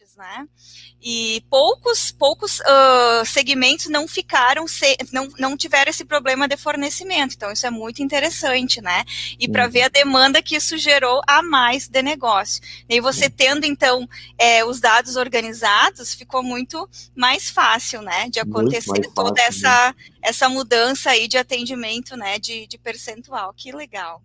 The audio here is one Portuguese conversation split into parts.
clientes, né? E poucos, poucos uh, segmentos não ficaram, se, não, não tiveram esse problema de fornecimento. Então, isso é muito interessante, né? E para ver a demanda que isso gerou a mais de negócio. E você tendo, então, é, os dados organizados, ficou muito mais fácil, né? De acontecer toda fácil, essa, né? essa mudança aí de atendimento, né? De, de percentual. Que legal.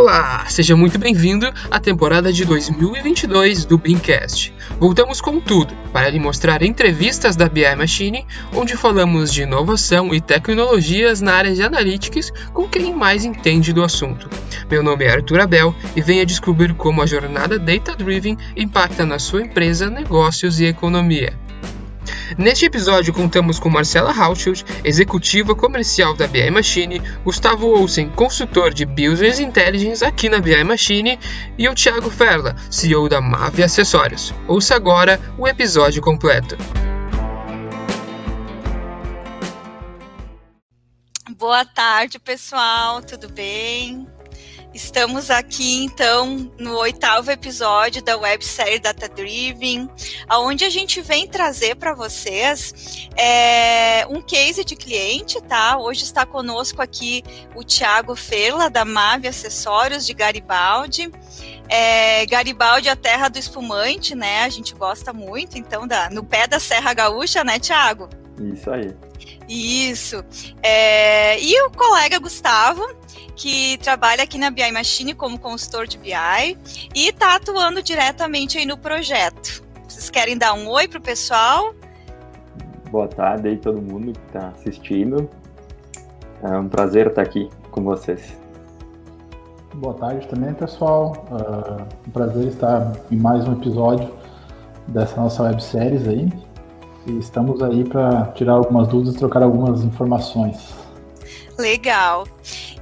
Olá, seja muito bem-vindo à temporada de 2022 do Beancast. Voltamos com tudo para lhe mostrar entrevistas da BI Machine, onde falamos de inovação e tecnologias na área de analytics com quem mais entende do assunto. Meu nome é Arthur Abel e venha descobrir como a jornada Data Driven impacta na sua empresa, negócios e economia. Neste episódio contamos com Marcela Hauschild, executiva comercial da BI Machine, Gustavo Olsen, consultor de Business Intelligence aqui na BI Machine, e o Thiago Ferla, CEO da Mave Acessórios. Ouça agora o episódio completo. Boa tarde, pessoal, tudo bem? Estamos aqui então no oitavo episódio da websérie Data Driven, aonde a gente vem trazer para vocês é, um case de cliente, tá? Hoje está conosco aqui o Thiago Ferla da Mave Acessórios de Garibaldi. É, Garibaldi, a terra do espumante, né? A gente gosta muito, então, da, no pé da Serra Gaúcha, né, Thiago? Isso aí. Isso. É, e o colega Gustavo, que trabalha aqui na BI Machine como consultor de BI e está atuando diretamente aí no projeto. Vocês querem dar um oi para o pessoal? Boa tarde aí todo mundo que está assistindo. É um prazer estar aqui com vocês. Boa tarde também, pessoal. Uh, um prazer estar em mais um episódio dessa nossa websérie aí. E estamos aí para tirar algumas dúvidas trocar algumas informações. Legal.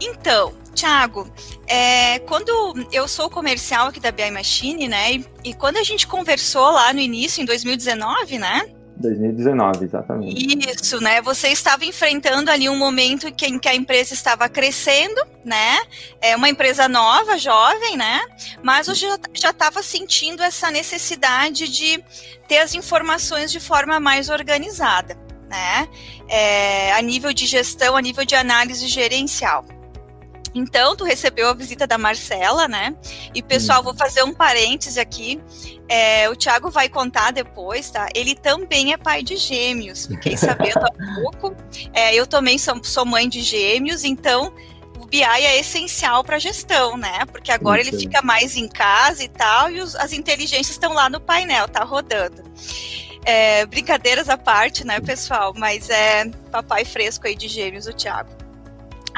Então, Thiago, é, quando eu sou comercial aqui da BI Machine, né? E, e, quando a gente conversou lá no início, em 2019, né? 2019, exatamente. Isso, né? Você estava enfrentando ali um momento em que a empresa estava crescendo, né? É uma empresa nova, jovem, né? Mas eu já estava sentindo essa necessidade de ter as informações de forma mais organizada né? É, a nível de gestão, a nível de análise gerencial. Então, tu recebeu a visita da Marcela, né? E, pessoal, vou fazer um parêntese aqui. É, o Thiago vai contar depois, tá? Ele também é pai de gêmeos. Fiquei sabendo há pouco. É, eu também sou, sou mãe de gêmeos, então o BI é essencial para a gestão, né? Porque agora ele fica mais em casa e tal, e os, as inteligências estão lá no painel, tá rodando. É, brincadeiras à parte, né, pessoal? Mas é papai fresco aí de gêmeos, o Thiago.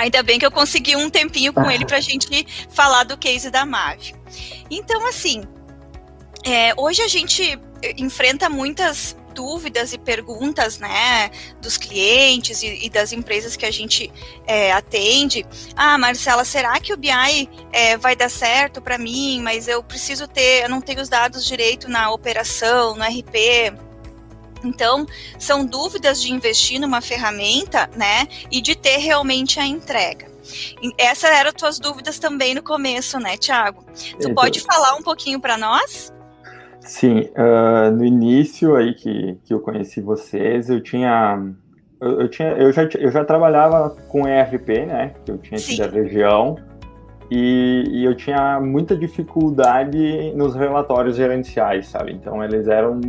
Ainda bem que eu consegui um tempinho com ele para a gente falar do case da Mave. Então, assim, é, hoje a gente enfrenta muitas dúvidas e perguntas, né, dos clientes e, e das empresas que a gente é, atende. Ah, Marcela, será que o BI é, vai dar certo para mim? Mas eu preciso ter, eu não tenho os dados direito na operação, no RP. Então, são dúvidas de investir numa ferramenta, né, e de ter realmente a entrega. Essas eram tuas dúvidas também no começo, né, Tiago? Tu então, pode falar um pouquinho para nós? Sim, uh, no início aí que, que eu conheci vocês, eu tinha eu, eu, tinha, eu, já, eu já trabalhava com ERP, né? Que eu tinha aqui da região. E, e, eu tinha muita dificuldade nos relatórios gerenciais, sabe? Então eles eram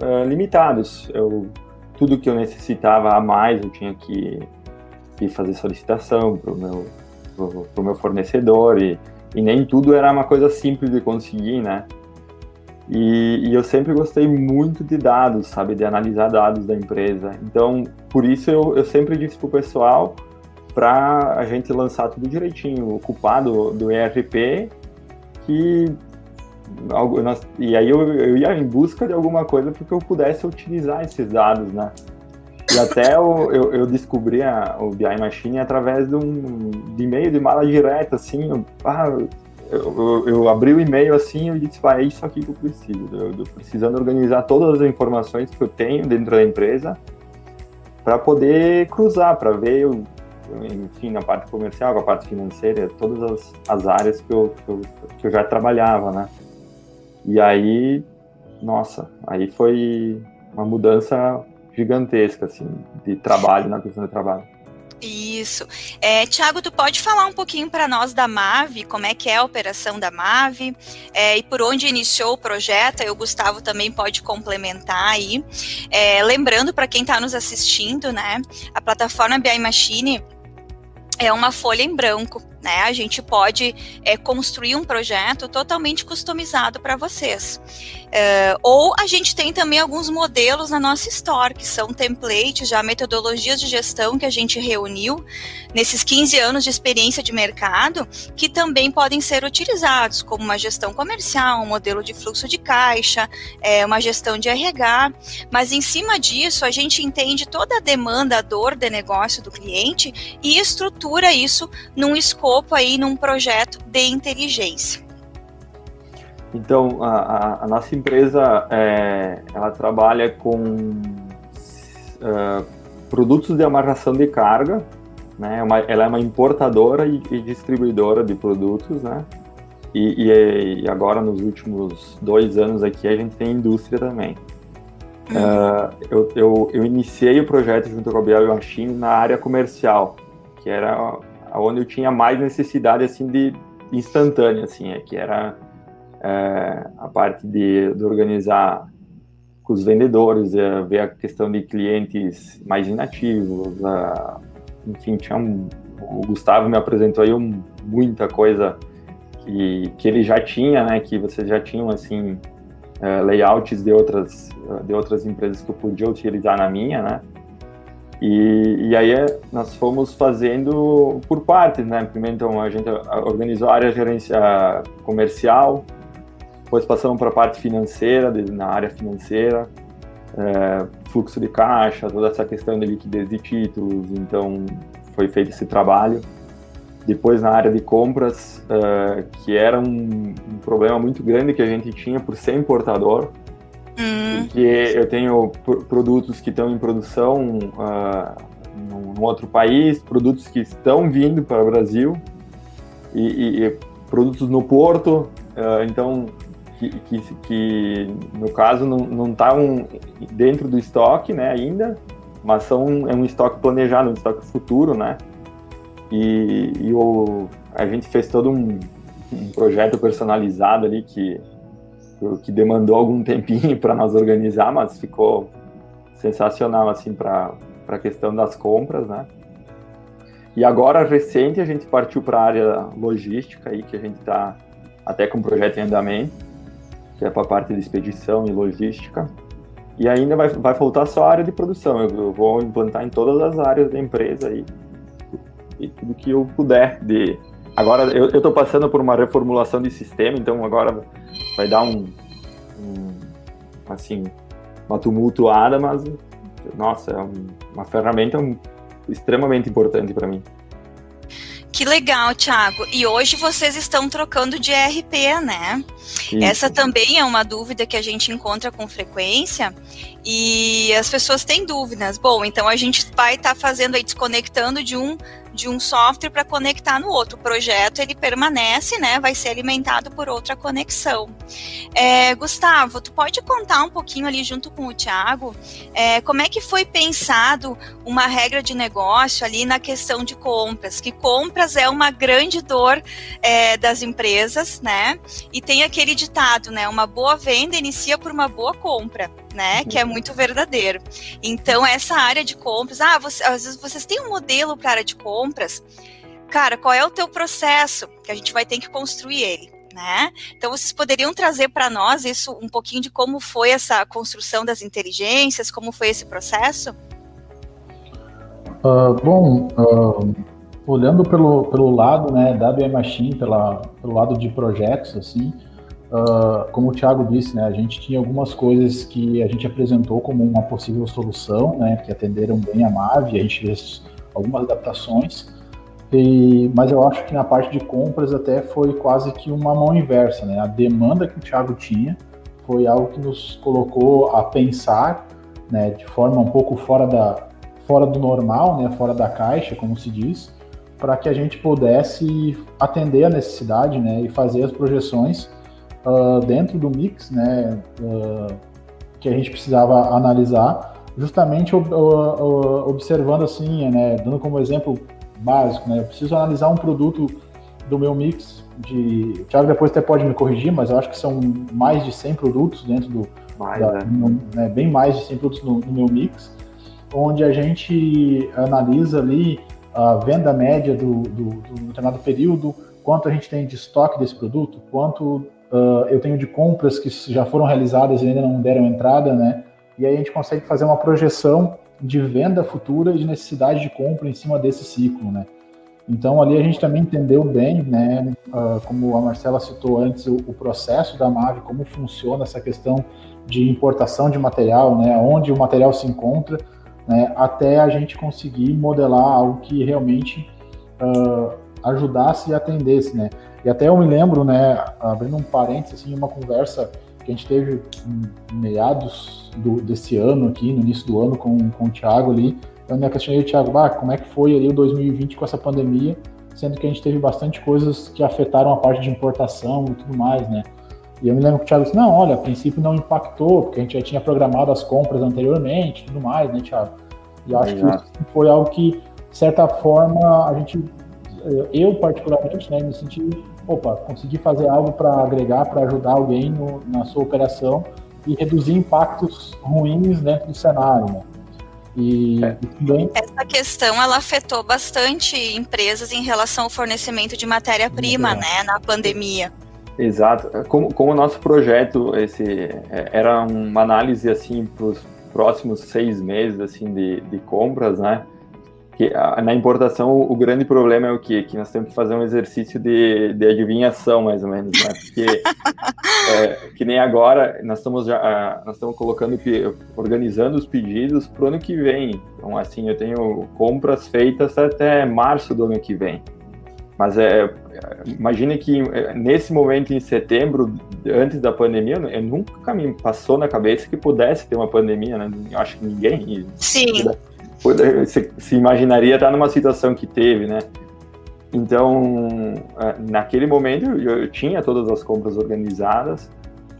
uh, limitados. Eu, tudo que eu necessitava a mais, eu tinha que, que fazer solicitação para o meu, pro, pro meu fornecedor e, e nem tudo era uma coisa simples de conseguir, né? E, e, eu sempre gostei muito de dados, sabe, de analisar dados da empresa. Então, por isso eu, eu sempre disse para o pessoal para a gente lançar tudo direitinho, ocupar do, do ERP, que algo, nós, e aí eu, eu ia em busca de alguma coisa porque eu pudesse utilizar esses dados, né? E até eu, eu, eu descobri a, o BI Machine através de um de e-mail de mala direta, assim, eu, ah, eu, eu, abri o e-mail assim e disse, ah, é isso aqui que eu preciso. Eu, eu precisando organizar todas as informações que eu tenho dentro da empresa para poder cruzar, para ver, enfim, na parte comercial, a parte financeira, todas as, as áreas que eu, que eu, que eu já trabalhava, né? E aí, nossa, aí foi uma mudança gigantesca, assim, de trabalho, na questão de trabalho. Isso. É, Tiago, tu pode falar um pouquinho para nós da MAVE, como é que é a operação da MAVE é, e por onde iniciou o projeto? Aí o Gustavo também pode complementar aí. É, lembrando para quem está nos assistindo, né, a plataforma BI Machine é uma folha em branco né? A gente pode é, construir um projeto totalmente customizado para vocês. É, ou a gente tem também alguns modelos na nossa store, que são templates, já metodologias de gestão que a gente reuniu nesses 15 anos de experiência de mercado, que também podem ser utilizados, como uma gestão comercial, um modelo de fluxo de caixa, é, uma gestão de RH. Mas em cima disso, a gente entende toda a demanda, a dor de negócio do cliente e estrutura isso num escopo escopo aí num projeto de inteligência? Então, a, a nossa empresa, é, ela trabalha com uh, produtos de amarração de carga, né? É uma, ela é uma importadora e, e, distribuidora de produtos, né? E, e, e, agora, nos últimos dois anos aqui, a gente tem indústria também. Uh, eu, eu, eu, iniciei o projeto junto com a Biel Machine na área comercial, que era onde eu tinha mais necessidade assim de instantânea, assim, é, que era é, a parte de, de, organizar com os vendedores, é, ver a questão de clientes mais inativos, é, enfim, tinha um, o Gustavo me apresentou aí um, muita coisa que, que ele já tinha, né, que vocês já tinham, assim, é, layouts de outras, de outras empresas que eu podia utilizar na minha, né, e, e aí é, nós fomos fazendo por partes, né? Primeiro, então, a gente organizou a área gerência comercial, depois passamos para a parte financeira, na área financeira, é, fluxo de caixa, toda essa questão de liquidez de títulos, então foi feito esse trabalho. Depois na área de compras, é, que era um, um problema muito grande que a gente tinha por ser importador, Hum. Porque eu tenho produtos que estão em produção uh, num outro país, produtos que estão vindo para o Brasil e, e, e produtos no porto, uh, então que, que, que, no caso não estão dentro do estoque, né, ainda, mas são é um estoque planejado, um estoque futuro, né? E, e o, a gente fez todo um, um projeto personalizado ali que que demandou algum tempinho para nós organizar, mas ficou sensacional assim para a questão das compras, né? E agora recente a gente partiu para a área logística aí que a gente está até com um projeto em andamento, que é para a parte de expedição e logística. E ainda vai, vai faltar só a área de produção. Eu, eu vou implantar em todas as áreas da empresa aí e tudo que eu puder de Agora eu estou passando por uma reformulação de sistema, então agora vai dar um, um assim uma tumultuada, mas nossa, é um, uma ferramenta extremamente importante para mim. Que legal, Thiago. E hoje vocês estão trocando de ERP, né? Isso. Essa também é uma dúvida que a gente encontra com frequência e as pessoas têm dúvidas. Bom, então a gente vai estar tá fazendo aí desconectando de um de um software para conectar no outro. Projeto ele permanece, né? Vai ser alimentado por outra conexão. É, Gustavo, tu pode contar um pouquinho ali junto com o Tiago é, como é que foi pensado uma regra de negócio ali na questão de compras? Que compras é uma grande dor é, das empresas, né? E tem aquele ditado, né? Uma boa venda inicia por uma boa compra né? Que é muito verdadeiro. Então, essa área de compras, ah, você, às vezes vocês têm um modelo para área de compras. Cara, qual é o teu processo? Que a gente vai ter que construir ele. Né? Então, vocês poderiam trazer para nós isso um pouquinho de como foi essa construção das inteligências, como foi esse processo? Uh, bom, uh, olhando pelo, pelo lado né, da BM Machine, pela, pelo lado de projetos, assim, Uh, como o Thiago disse, né, a gente tinha algumas coisas que a gente apresentou como uma possível solução, né, que atenderam bem a MAVE, a gente fez algumas adaptações, e, mas eu acho que na parte de compras até foi quase que uma mão inversa, né, a demanda que o Thiago tinha foi algo que nos colocou a pensar, né, de forma um pouco fora da fora do normal, né, fora da caixa, como se diz, para que a gente pudesse atender a necessidade né, e fazer as projeções uh, dentro do mix né, uh, que a gente precisava analisar, justamente uh, observando assim, né, dando como exemplo básico, né, eu preciso analisar um produto do meu mix de. O Thiago depois até pode me corrigir, mas eu acho que são mais de 100 produtos dentro do. Mais, da, né? no, né, bem mais de 100 produtos no, no meu mix, onde a gente analisa ali a venda média do, do, do determinado período, quanto a gente tem de estoque desse produto, quanto uh, eu tenho de compras que já foram realizadas e ainda não deram entrada, né? E aí a gente consegue fazer uma projeção de venda futura e de necessidade de compra em cima desse ciclo, né? Então ali a gente também entendeu bem, né, uh, como a Marcela citou antes, o, o, processo da MAVE, como funciona essa questão de importação de material, né, onde o material se encontra, né, até a gente conseguir modelar algo que realmente uh, ajudasse e atendesse, né. E até eu me lembro, né, abrindo um parênteses, assim, uma conversa que a gente teve em meados do, desse ano aqui, no início do ano, com, com o Thiago ali, eu me questionei, Thiago, ah, como é que foi ali o 2020 com essa pandemia, sendo que a gente teve bastante coisas que afetaram a parte de importação e tudo mais, né? E eu me lembro que o Thiago disse, não, olha, a princípio não impactou, porque a gente já tinha programado as compras anteriormente tudo mais, né, Thiago? E eu acho que isso foi algo que, de certa forma, a gente, eu particularmente, né, me senti, opa, consegui fazer algo para agregar, para ajudar alguém no, na sua operação e reduzir impactos ruins dentro do cenário, né? E, é. também... Essa questão ela afetou bastante empresas em relação ao fornecimento de matéria-prima, né, na pandemia. Exato. Como, como o nosso projeto esse é, era uma análise assim para os próximos seis meses assim de, de compras, né? Que na importação o grande problema é o quê? Que nós temos que fazer um exercício de, de adivinhação, mais ou menos, né? Porque é, que nem agora nós estamos já nós estamos colocando organizando os pedidos para o ano que vem. Então assim eu tenho compras feitas até março do ano que vem. Mas é, imagine que é, nesse momento em setembro, antes da pandemia, eu nunca me passou na cabeça que pudesse ter uma pandemia, né? Eu acho que ninguém. Sim você se imaginaria estar numa situação que teve, né? Então, é, naquele momento, eu tinha todas as compras organizadas.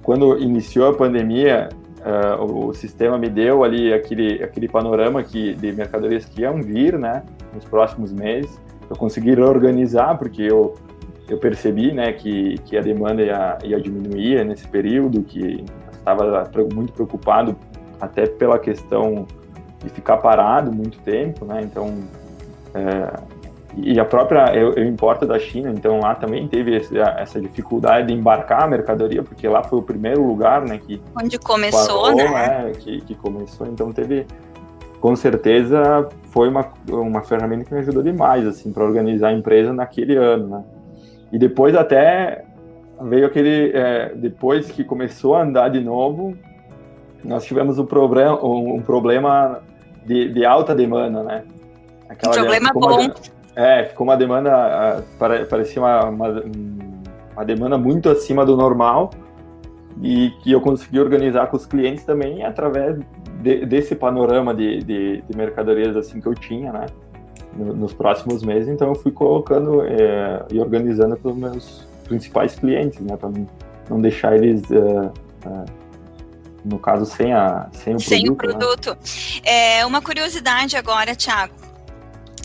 Quando iniciou a pandemia, uh, o sistema me deu ali aquele, aquele panorama que, de mercadorias que iam vir, né, nos próximos meses. Eu consegui organizar, porque eu, eu percebi, né, que, que a demanda ia, ia diminuir nesse período, que estava muito preocupado até pela questão de ficar parado muito tempo, né? Então, é, e a própria, eu, eu, importo da China, então lá também teve esse, essa dificuldade de embarcar a mercadoria, porque lá foi o primeiro lugar, né? Que Onde começou, parou, né? né que, que começou, então teve, com certeza, foi uma, uma ferramenta que me ajudou demais, assim, para organizar a empresa naquele ano, né? E depois até veio aquele, é, depois que começou a andar de novo, nós tivemos um problema, um, problema de, de, alta demanda, né? Aquela um problema bom. Uma, é, ficou uma demanda, parecia uma, uma, uma, demanda muito acima do normal e que eu consegui organizar com os clientes também através de, desse panorama de, de, de, mercadorias assim que eu tinha, né? Nos próximos meses, então eu fui colocando é, e organizando para os meus principais clientes, né? Para não deixar eles uh, uh, no caso, sem, a, sem o sem produto. Sem o produto. Né? É, uma curiosidade agora, Thiago.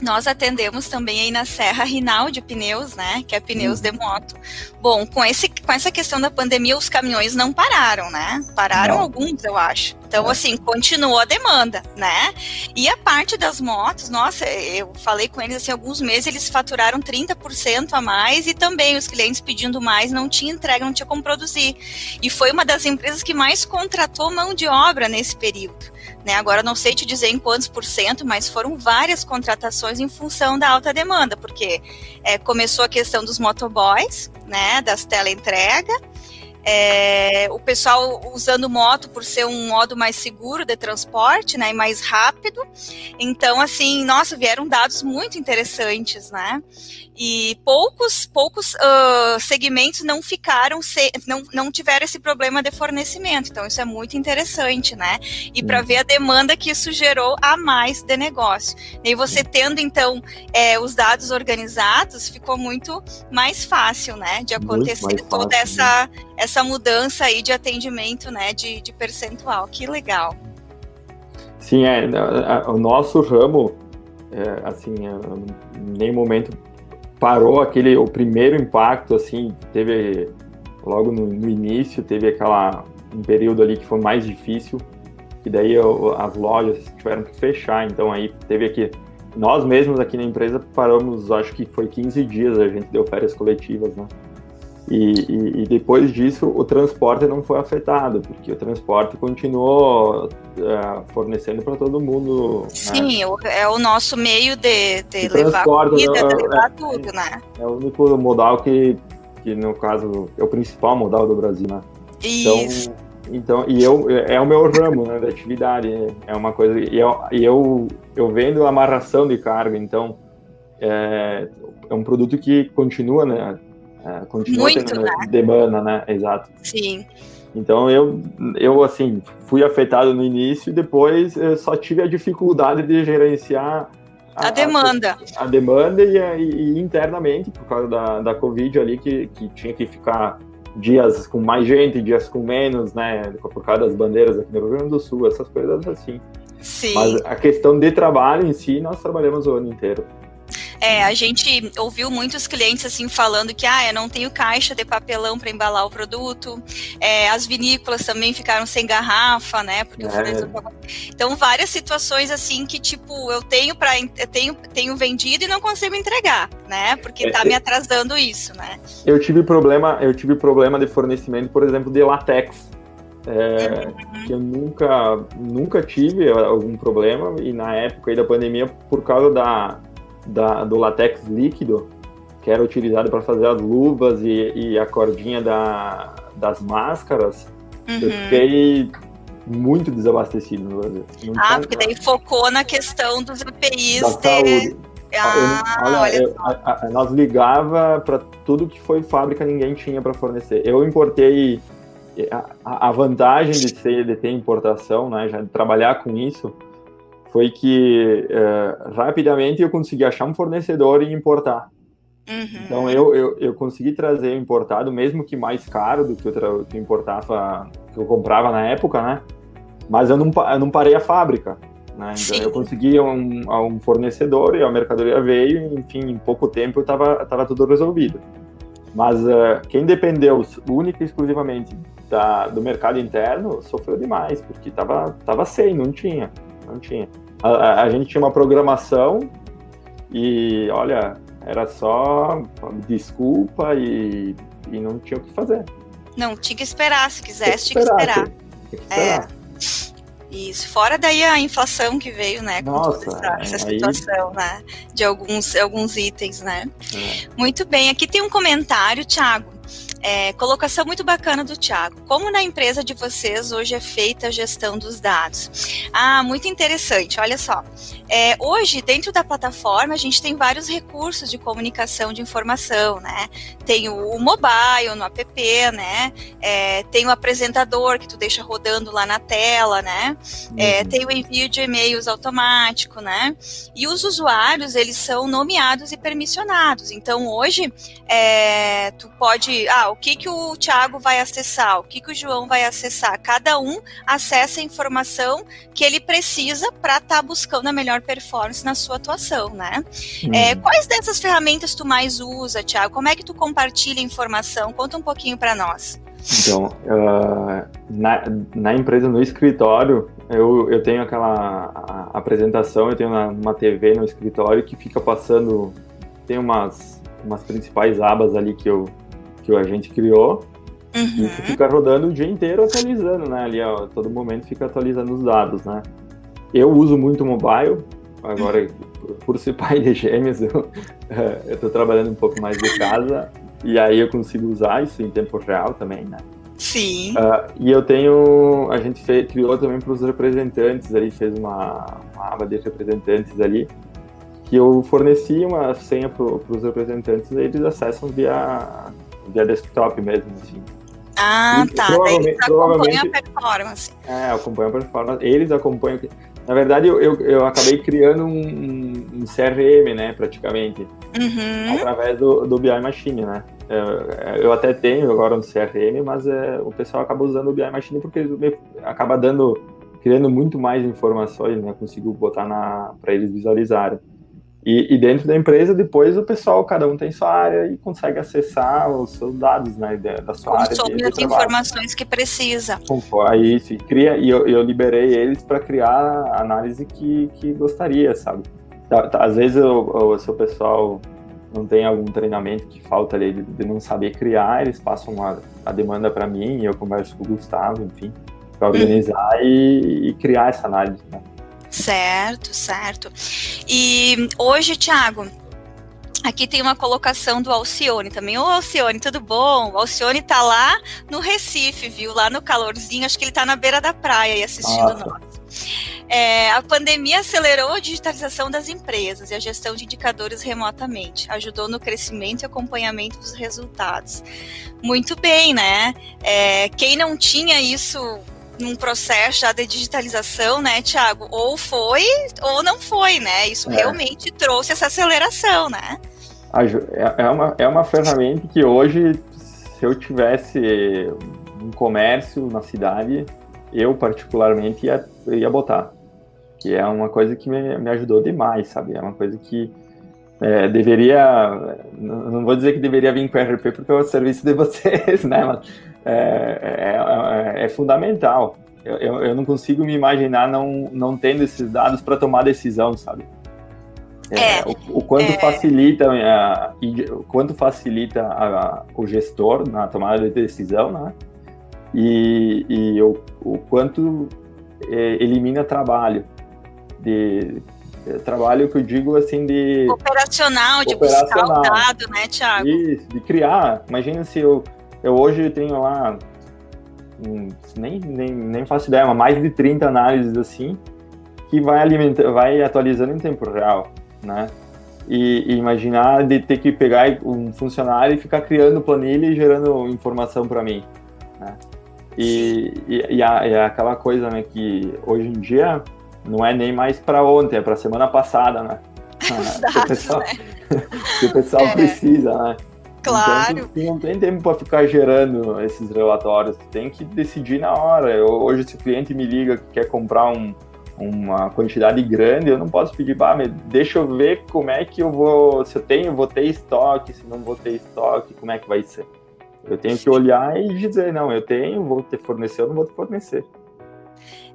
Nós atendemos também aí na Serra Rinaldi Pneus, né? Que é pneus uhum. de moto. Bom, com, esse, com essa questão da pandemia, os caminhões não pararam, né? Pararam não. alguns, eu acho. Então, é. assim, continuou a demanda, né? E a parte das motos, nossa, eu falei com eles assim, alguns meses eles faturaram 30% a mais e também os clientes pedindo mais, não tinha entrega, não tinha como produzir. E foi uma das empresas que mais contratou mão de obra nesse período. Né? Agora não sei te dizer em quantos por cento, mas foram várias contratações em função da alta demanda, porque é, começou a questão dos motoboys, né, das teleentrega, é, o pessoal usando moto por ser um modo mais seguro de transporte, né, e mais rápido. Então, assim, nossa, vieram dados muito interessantes, né? E poucos, poucos uh, segmentos não ficaram, se, não, não tiveram esse problema de fornecimento. Então, isso é muito interessante, né? E para ver a demanda que isso gerou a mais de negócio. E você tendo, então, é, os dados organizados, ficou muito mais fácil, né? De acontecer toda fácil, essa, né? Essa mudança aí de atendimento, né? De, de percentual. Que legal. Sim, é, o nosso ramo, é, assim, é, em nenhum momento parou aquele o primeiro impacto assim teve logo no, no, início teve aquela um período ali que foi mais difícil e daí eu, as lojas tiveram que fechar então aí teve aqui nós mesmos aqui na empresa paramos acho que foi 15 dias a gente deu férias coletivas né e, e, e, depois disso, o transporte não foi afetado, porque o transporte continuou uh, fornecendo para todo mundo. Né? Sim, né? é o nosso meio de, de levar comida, de levar é, tudo, é, né? É o único modal que, que, no caso, é o principal modal do Brasil, né? Isso. Então, então e eu, é o meu ramo né, da atividade, é uma coisa, e eu, e eu, eu vendo amarração de carga, então, é, é um produto que continua, né? É, continua Muito, tendo né? demanda, né? Exato. Sim. Então eu, eu assim, fui afetado no início e depois só tive a dificuldade de gerenciar a, a demanda. A, a demanda e, e, internamente, por causa da, da Covid ali, que, que tinha que ficar dias com mais gente, dias com menos, né? Por causa das bandeiras aqui no Rio Grande do Sul, essas coisas assim. Sim. Mas a questão de trabalho em si, nós trabalhamos o ano inteiro. É, a gente ouviu muitos clientes assim falando que ah, eu não tenho caixa de papelão para embalar o produto. É, as vinícolas também ficaram sem garrafa, né? Porque é. o fornecedor Então, várias situações assim que tipo, eu tenho para eu tenho, tenho vendido e não consigo entregar, né? Porque está é, me atrasando isso, né? Eu tive problema, eu tive problema de fornecimento, por exemplo, de latex. É, uhum. que eu nunca, nunca tive algum problema e na época da pandemia, por causa da, da, do latex líquido, que era utilizado para fazer as luvas e, e a cordinha da, das máscaras, uhum. eu fiquei muito desabastecido no Brasil. Ah, porque daí focou na questão dos EPIs da saúde. Ah, olha, olha eu, a, a, nós ligava para tudo que foi fábrica, ninguém tinha para fornecer. Eu importei a, a, vantagem de, ser, de ter importação, né, já de trabalhar com isso, foi que uh, rapidamente eu consegui achar um fornecedor e importar. Uhum. Então eu, eu, eu, consegui trazer importado, mesmo que mais caro do que eu, que eu importava, que eu comprava na época, né? Mas eu não, eu não parei a fábrica. Né? Então Sim. eu consegui um, um fornecedor e a mercadoria veio, enfim, em pouco tempo estava tava tudo resolvido. Mas uh, quem dependeu única e exclusivamente da, do mercado interno sofreu demais, porque estava tava sem, não tinha não tinha. A, a, gente tinha uma programação e, olha, era só desculpa e, e não tinha o que fazer. Não, tinha que esperar. Se quisesse, tinha que esperar. Tinha que esperar. É. Isso, fora daí a inflação que veio, né, com Nossa, toda essa, essa situação, aí... né, de alguns, alguns itens, né. É. Muito bem, aqui tem um comentário, Thiago, é, colocação muito bacana do Thiago. Como na empresa de vocês hoje é feita a gestão dos dados? Ah, muito interessante. Olha só. É, hoje, dentro da plataforma, a gente tem vários recursos de comunicação de informação, né? Tem o, mobile no app, né? É, tem o apresentador que tu deixa rodando lá na tela, né? É, uhum. tem o envio de e-mails automático, né? E os usuários, eles são nomeados e permissionados. Então, hoje, é, tu pode... Ah, o que, que o Thiago vai acessar, o que, que o João vai acessar. Cada um acessa a informação que ele precisa para estar tá buscando a melhor performance na sua atuação, né? Hum. É, quais dessas ferramentas tu mais usa, Thiago? Como é que tu compartilha informação? Conta um pouquinho para nós. Então, uh, na, na, empresa, no escritório, eu, eu tenho aquela apresentação, eu tenho uma, uma TV no escritório que fica passando, tem umas, umas principais abas ali que eu, que a gente criou. Uhum. E isso fica rodando o dia inteiro atualizando, né? Ali, ó, todo momento fica atualizando os dados, né? Eu uso muito mobile, agora, uhum. por ser pai de gêmeos, eu, eu tô trabalhando um pouco mais de casa, e aí eu consigo usar isso em tempo real também, né? Sim. Uh, e eu tenho, a gente fez, criou também para os representantes ali, fez uma, uma aba de representantes ali, que eu forneci uma senha para os representantes e eles acessam via, via desktop mesmo, assim. Ah, e, tá. Provavelmente, Daí acompanha a performance. É, acompanha a performance. Eles acompanham. Na verdade, eu, eu, eu acabei criando um, um, CRM, né, praticamente, uhum. através do, do BI Machine, né. Eu, eu até tenho agora um CRM, mas é, o pessoal acaba usando o BI Machine porque acaba dando, criando muito mais informações, né, consigo botar para eles visualizarem. E, e, dentro da empresa, depois o pessoal, cada um tem sua área e consegue acessar os seus dados, né, da sua área. Sobre as informações que precisa. Aí se cria, e eu, eu liberei eles para criar a análise que, que gostaria, sabe? Tá, tá, às vezes o seu pessoal não tem algum treinamento que falta ali de, de não saber criar, eles passam a, a demanda para mim e eu converso com o Gustavo, enfim, para uhum. organizar hum. e, e, criar essa análise, né? Certo, certo. E hoje, Thiago, Aqui tem uma colocação do Alcione também. Ô, Alcione, tudo bom? O Alcione tá lá no Recife, viu? Lá no calorzinho. Acho que ele tá na beira da praia e assistindo Nossa. nós. É, a pandemia acelerou a digitalização das empresas e a gestão de indicadores remotamente. Ajudou no crescimento e acompanhamento dos resultados. Muito bem, né? É, quem não tinha isso num processo já de digitalização, né, Tiago? Ou foi ou não foi, né? Isso é. realmente trouxe essa aceleração, né? É, é uma, é uma ferramenta que hoje, se eu tivesse um comércio na cidade, eu particularmente ia, ia botar. Que é uma coisa que me, me ajudou demais, sabe? É uma coisa que é, deveria. Não vou dizer que deveria vir com o RP porque é o serviço de vocês, né? Mas é, é, é, é fundamental. Eu, eu, eu, não consigo me imaginar não, não tendo esses dados para tomar decisão, sabe? É, é, o, o, quanto é. facilita a, o quanto facilita a, o gestor na tomada de decisão, né? E, e o, o quanto é, elimina trabalho de trabalho que eu digo assim de operacional, de operacional. buscar o dado, né, Thiago? Isso, de criar. Imagina se eu eu hoje tenho lá, hum, nem, nem, nem faço ideia, mas mais de 30 análises assim, que vai, alimenta, vai atualizando em tempo real, né? E, e, imaginar de ter que pegar um funcionário e ficar criando planilha e gerando informação para mim, né? E, e, e, a, e aquela coisa, né, que hoje em dia não é nem mais para ontem, é para semana passada, né? Exato, que o pessoal, né? que o pessoal é. precisa, né? Claro. Então, não tem tempo para ficar gerando esses relatórios, tem que decidir na hora. Eu, hoje, se o cliente me liga que quer comprar um, uma quantidade grande, eu não posso pedir, bah, deixa eu ver como é que eu vou, se eu tenho, vou ter estoque, se não vou ter estoque, como é que vai ser. Eu tenho que olhar e dizer, não, eu tenho, vou ter fornecer, eu não vou te fornecer.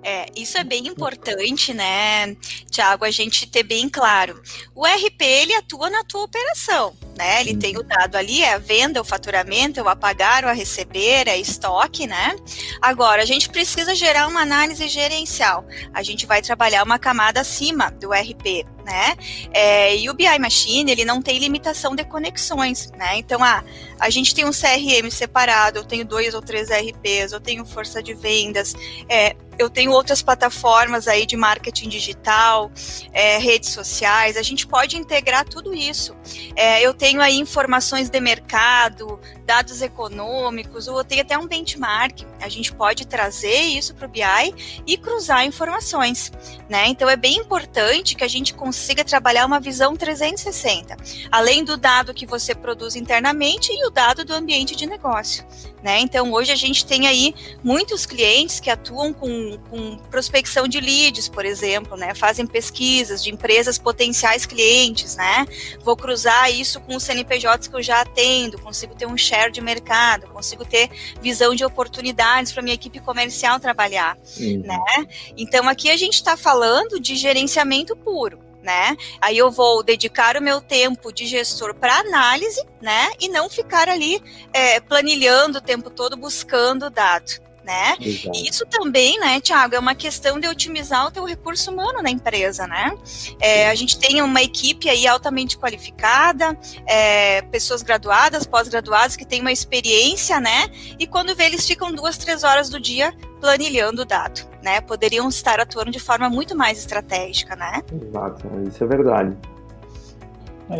É, isso é bem importante, né, Tiago, a gente ter bem claro. O RP, ele atua na tua operação, né? Ele tem o dado ali, é a venda, o faturamento, é o a pagar, o a receber, é estoque, né? Agora, a gente precisa gerar uma análise gerencial. A gente vai trabalhar uma camada acima do RP, né? É, e o BI Machine, ele não tem limitação de conexões, né? Então, ah, a gente tem um CRM separado, eu tenho dois ou três RPs, eu tenho força de vendas, é, eu tenho outras plataformas aí de marketing digital, é, redes sociais, a gente pode integrar tudo isso. É, eu tenho aí informações de mercado, dados econômicos, ou tenho até um benchmark. A gente pode trazer isso para o BI e cruzar informações, né? Então é bem importante que a gente consiga trabalhar uma visão 360, além do dado que você produz internamente e o dado do ambiente de negócio. Né? Então, hoje a gente tem aí muitos clientes que atuam com, com prospecção de leads, por exemplo, né? fazem pesquisas de empresas potenciais clientes. Né? Vou cruzar isso com os CNPJs que eu já atendo, consigo ter um share de mercado, consigo ter visão de oportunidades para minha equipe comercial trabalhar. Uhum. Né? Então, aqui a gente está falando de gerenciamento puro né? Aí eu vou dedicar o meu tempo de gestor para análise, né? E não ficar ali é, planilhando o tempo todo buscando dado. né? E isso também, né, Tiago, é uma questão de otimizar o teu recurso humano na empresa, né? É, a gente tem uma equipe aí altamente qualificada, é, pessoas graduadas, pós-graduadas que têm uma experiência, né? E quando vê, eles ficam duas, três horas do dia planilhando o dado, né? Poderiam estar atuando de forma muito mais estratégica, né? Exato, isso é verdade.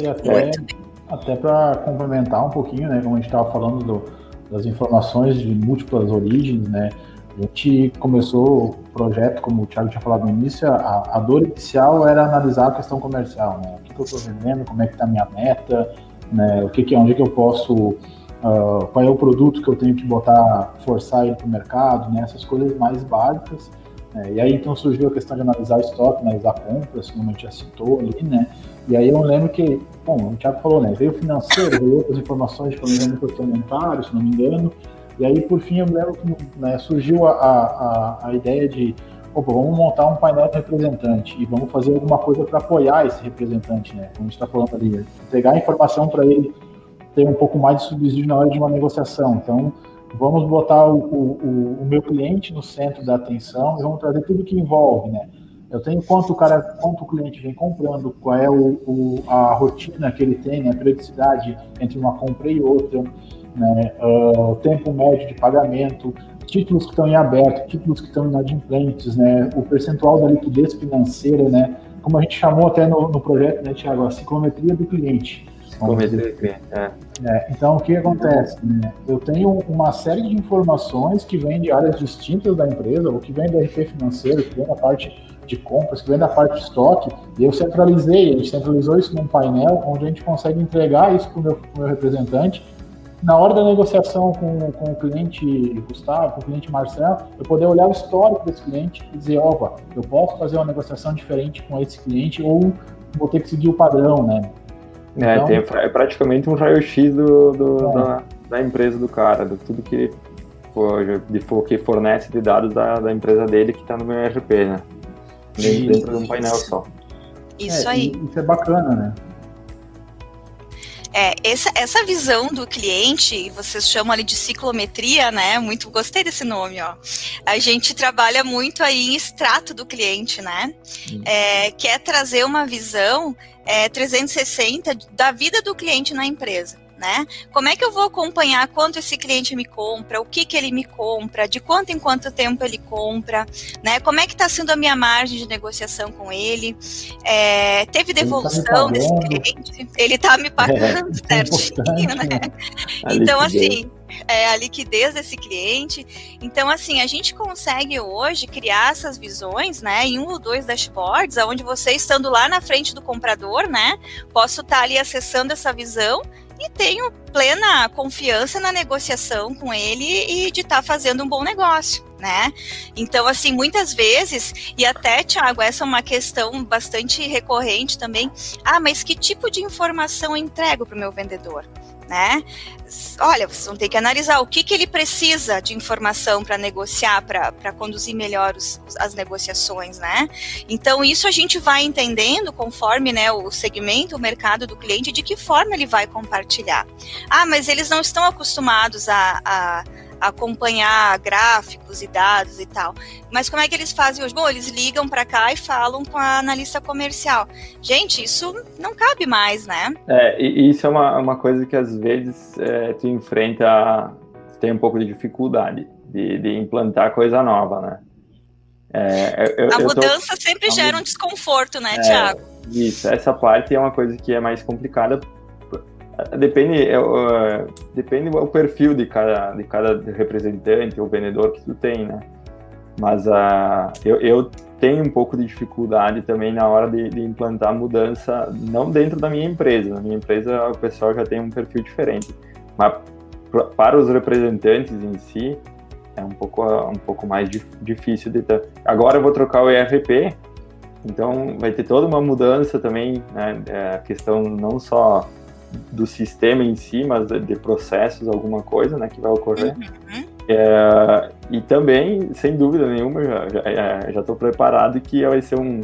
E até, até para complementar um pouquinho, né, como a gente estava falando do, das informações de múltiplas origens, né, a gente começou o projeto, como o Thiago tinha falado no início, a, a dor inicial era analisar a questão comercial, né, o que, que eu estou vendendo, como é que está a minha meta, né, o que, que onde que eu posso, uh, qual é o produto que eu tenho que botar, forçar ele para o mercado, né, essas coisas mais básicas, né, e aí então surgiu a questão de analisar estoque, analisar compras, como a gente já citou ali, né, e aí eu lembro que, bom, o Thiago falou, né? Veio financeiro, veio outras informações de planejamento orçamentário, se não me engano. E aí, por fim, eu lembro que né, surgiu a, a, a ideia de, opa, vamos montar um painel de representante e vamos fazer alguma coisa para apoiar esse representante, né? Como a gente está falando ali, entregar a informação para ele ter um pouco mais de subsídio na hora de uma negociação. Então, vamos botar o, o, o meu cliente no centro da atenção e vamos trazer tudo que envolve, né? Eu tenho quanto o cara, quanto o cliente vem comprando, qual é o, o a rotina que ele tem, né, a periodicidade entre uma compra e outra, né, uh, o tempo médio de pagamento, títulos que estão em aberto, títulos que estão inadimplentes, né, o percentual da liquidez financeira, né, como a gente chamou até no, no projeto, né, Tiago, a ciclometria do cliente. Cliente, é. É, então, o que acontece? Né? Eu tenho uma série de informações que vêm de áreas distintas da empresa, ou que vem do RP financeiro, que vem da parte de compras, que vem da parte de estoque, e eu centralizei, a gente centralizou isso num painel onde a gente consegue entregar isso para o meu, meu, representante. Na hora da negociação com, com o cliente Gustavo, com o cliente Marcelo, eu poder olhar o histórico desse cliente e dizer, opa, eu posso fazer uma negociação diferente com esse cliente ou vou ter que seguir o padrão, né? É, então, tem, é praticamente um raio-x do, do é. da, da, empresa do cara, de tudo que, de, que fornece de dados da, da empresa dele que está no meu ERP, né? dentro de um painel só. Isso é, aí. Isso é bacana, né? É, essa, essa visão do cliente, vocês chamam ali de ciclometria, né? Muito gostei desse nome, ó. A gente trabalha muito aí em extrato do cliente, né? É, quer trazer uma visão é, 360 da vida do cliente na empresa né? Como é que eu vou acompanhar quanto esse cliente me compra, o que que ele me compra, de quanto em quanto tempo ele compra, né? Como é que está sendo a minha margem de negociação com ele? É, teve tá devolução tá desse cliente? Ele está me pagando é, é certinho, né? né? Então, assim, é, a liquidez desse cliente. Então, assim, a gente consegue hoje criar essas visões, né, em um ou dois dashboards, onde você estando lá na frente do comprador, né, posso estar tá ali acessando essa visão e tenho plena confiança na negociação com ele e de estar tá fazendo um bom negócio, né? Então, assim, muitas vezes, e até, Tiago, essa é uma questão bastante recorrente também. Ah, mas que tipo de informação eu entrego para o meu vendedor? Né? Olha, vocês vão ter que analisar o que, que ele precisa de informação para negociar, para conduzir melhor os, as negociações, né? Então, isso a gente vai entendendo conforme né, o segmento, o mercado do cliente, de que forma ele vai compartilhar. Ah, mas eles não estão acostumados a, a acompanhar gráficos e dados e tal. Mas como é que eles fazem hoje? Bom, eles ligam para cá e falam com a analista comercial. Gente, isso não cabe mais, né? É, e isso é uma, uma coisa que às vezes é, tu enfrenta, tem um pouco de dificuldade de, de implantar coisa nova, né? É, eu, a mudança tô... sempre gera um desconforto, né, é, Tiago? Isso, essa parte é uma coisa que é mais complicada Depende, uh, depende do perfil de cada, de cada representante ou vendedor que tu tem, né? Mas uh, eu, eu tenho um pouco de dificuldade também na hora de, de, implantar mudança, não dentro da minha empresa. Na minha empresa o pessoal já tem um perfil diferente, mas para os representantes em si é um pouco, um pouco mais difícil de ter. Agora eu vou trocar o ERP, então vai ter toda uma mudança também, né? É, a questão não só do sistema em si, mas de processos, alguma coisa, né, que vai ocorrer. Uhum. É, e também, sem dúvida nenhuma, já estou é, preparado que vai ser um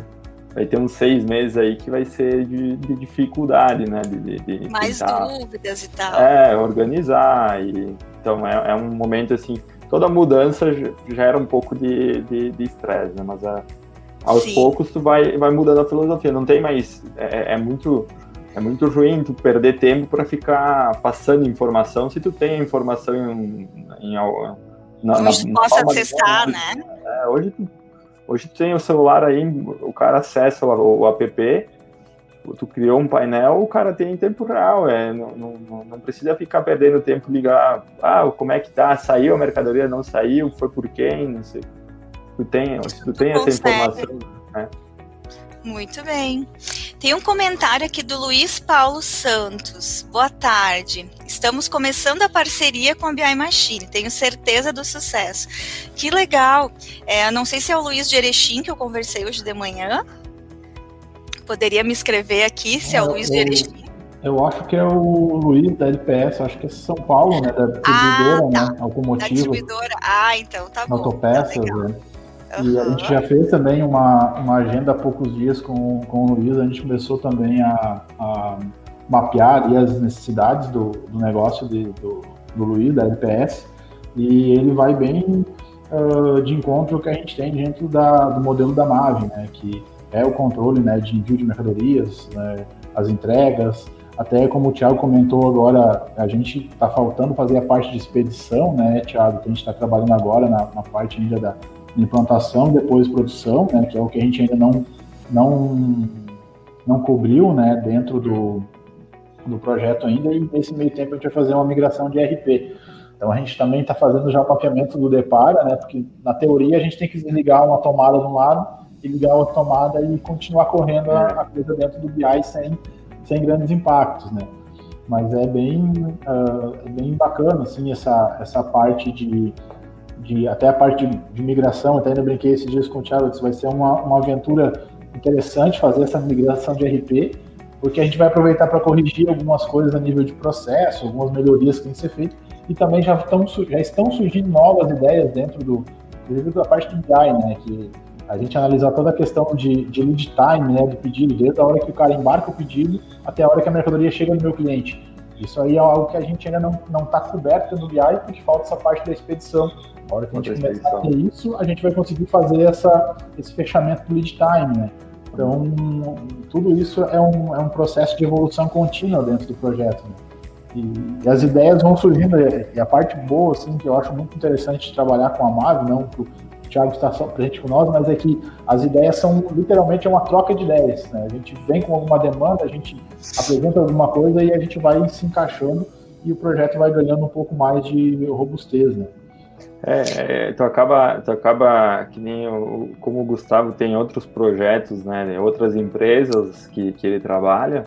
vai ter uns seis meses aí que vai ser de, de dificuldade, né, de, de mais tentar, dúvidas e tal. É, organizar e então é, é um momento assim toda mudança gera um pouco de estresse, né? Mas a, aos Sim. poucos tu vai, vai mudando a filosofia. Não tem mais. É, é muito. É muito ruim tu perder tempo para ficar passando informação se tu tem a informação em, em, na, na, possa acessar, né? É, hoje, tu, hoje tu tem o celular aí, o cara acessa o, o app, tu criou um painel, o cara tem em tempo real, é, não, não, não precisa ficar perdendo tempo ligar, ah, como é que tá, saiu a mercadoria, não saiu, foi por quem, não sei tu tem, tu tem essa informação. Né? Muito bem. Tem um comentário aqui do Luiz Paulo Santos. Boa tarde. Estamos começando a parceria com a BI Machine. Tenho certeza do sucesso. Que legal. É, não sei se é o Luiz de Erechim que eu conversei hoje de manhã. Poderia me escrever aqui se é, é o Luiz de Erechim. Eu acho que é o Luiz da LPS, acho que é São Paulo, né? Da distribuidora, ah, tá. né? Automotivo. Da distribuidora. Ah, então tá bom. Autopeças, tá né? E a gente já fez também uma, uma agenda há poucos dias com, com o Luiz, a gente começou também a, a mapear ali, as necessidades do, do negócio de, do, do Luiz, da LPS, e ele vai bem uh, de encontro ao que a gente tem dentro da, do modelo da nave, né, que é o controle né, de envio de mercadorias, né, as entregas, até como o Thiago comentou agora, a gente está faltando fazer a parte de expedição, né, Thiago, que a gente está trabalhando agora na, na parte ainda da, implantação depois produção, né, que é o que a gente ainda não, não, não cobriu né, dentro do, do projeto ainda, e nesse meio tempo a gente vai fazer uma migração de RP. Então a gente também está fazendo já o mapeamento do Depara, né, porque na teoria a gente tem que desligar uma tomada de um lado e ligar outra tomada e continuar correndo a, a coisa dentro do BI sem, sem grandes impactos, né. Mas é bem, uh, bem bacana, assim, essa, essa parte de de até a parte de, de, migração, até ainda brinquei esses dias com o Thiago, que vai ser uma, uma aventura interessante fazer essa migração de RP, porque a gente vai aproveitar para corrigir algumas coisas a nível de processo, algumas melhorias que têm que ser feitas, e também já, estão, já estão surgindo novas ideias dentro do, da parte do BI, né, que a gente analisar toda a questão de, de lead time, né, do pedido, desde a hora que o cara embarca o pedido até a hora que a mercadoria chega no meu cliente. Isso aí é algo que a gente ainda não está coberto no BI, porque falta essa parte da expedição a hora que a gente começar a ter isso, a gente vai conseguir fazer essa, esse fechamento do lead time, né? Então, tudo isso é um, é um processo de evolução contínua dentro do projeto. Né? E, e, as ideias vão surgindo. E a parte boa, assim, que eu acho muito interessante de trabalhar com a Mave, não que o Thiago está só presente com nós, mas é que as ideias são literalmente uma troca de ideias. Né? A gente vem com alguma demanda, a gente apresenta alguma coisa e a gente vai se encaixando e o projeto vai ganhando um pouco mais de robustez. Né? É, tu acaba, tu acaba que nem o, como o Gustavo tem outros projetos, né, outras empresas que, que ele trabalha,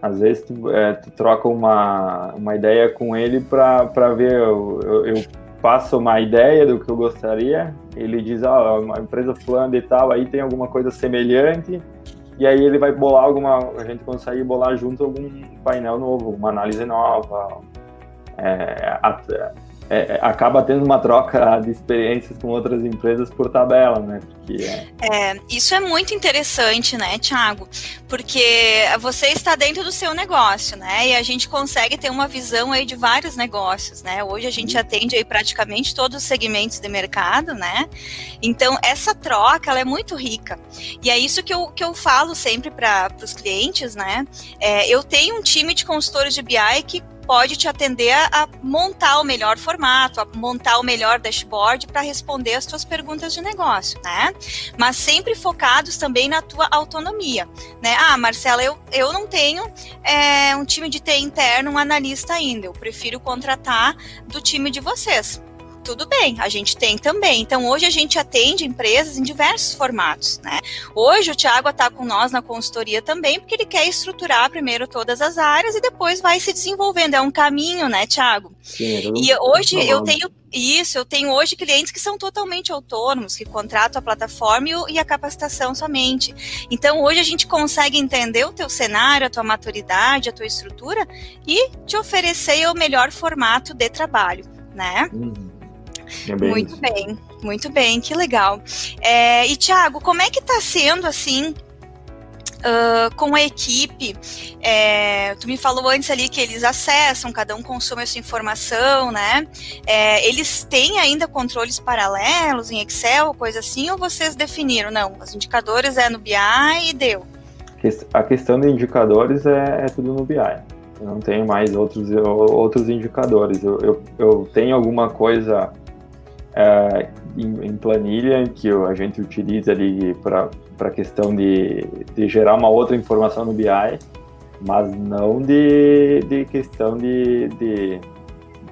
às vezes tu, é, tu troca uma, uma ideia com ele para ver, eu, eu, eu, passo uma ideia do que eu gostaria, ele diz, ó, oh, uma empresa fulana e tal, aí tem alguma coisa semelhante, e aí ele vai bolar alguma, a gente consegue bolar junto algum painel novo, uma análise nova, é, é, é, acaba tendo uma troca de experiências com outras empresas por tabela, né? Porque é... é... isso é muito interessante, né, Thiago? Porque você está dentro do seu negócio, né? E a gente consegue ter uma visão aí de vários negócios, né? Hoje a gente atende aí praticamente todos os segmentos de mercado, né? Então essa troca ela é muito rica. E é isso que eu, que eu falo sempre para os clientes, né? É, eu tenho um time de consultores de BI que pode te atender a, montar o melhor formato, a montar o melhor dashboard para responder as tuas perguntas de negócio, né? Mas sempre focados também na tua autonomia, né? Ah, Marcela, eu, eu não tenho é, um time de TI interno, um analista ainda, eu prefiro contratar do time de vocês tudo bem, a gente tem também. Então, hoje a gente atende empresas em diversos formatos, né? Hoje o Tiago está com nós na consultoria também, porque ele quer estruturar primeiro todas as áreas e depois vai se desenvolvendo. É um caminho, né, Tiago? E hoje eu tenho isso, eu tenho hoje clientes que são totalmente autônomos, que contratam a plataforma e a capacitação somente. Então, hoje a gente consegue entender o teu cenário, a tua maturidade, a tua estrutura e te oferecer o melhor formato de trabalho, né? Uhum. É bem muito isso. bem, muito bem, que legal. É, e Tiago, como é que está sendo assim uh, com a equipe, é, tu me falou antes ali que eles acessam, cada um consome essa informação, né? É, eles têm ainda controles paralelos em Excel, coisa assim, ou vocês definiram? Não, os indicadores é no BI e deu. A questão de indicadores é, é tudo no BI. Eu não tenho mais outros, outros indicadores. Eu, eu, eu tenho alguma coisa é, em, em, planilha que a gente utiliza ali para a questão de, de gerar uma outra informação no BI, mas não de, de questão de, de,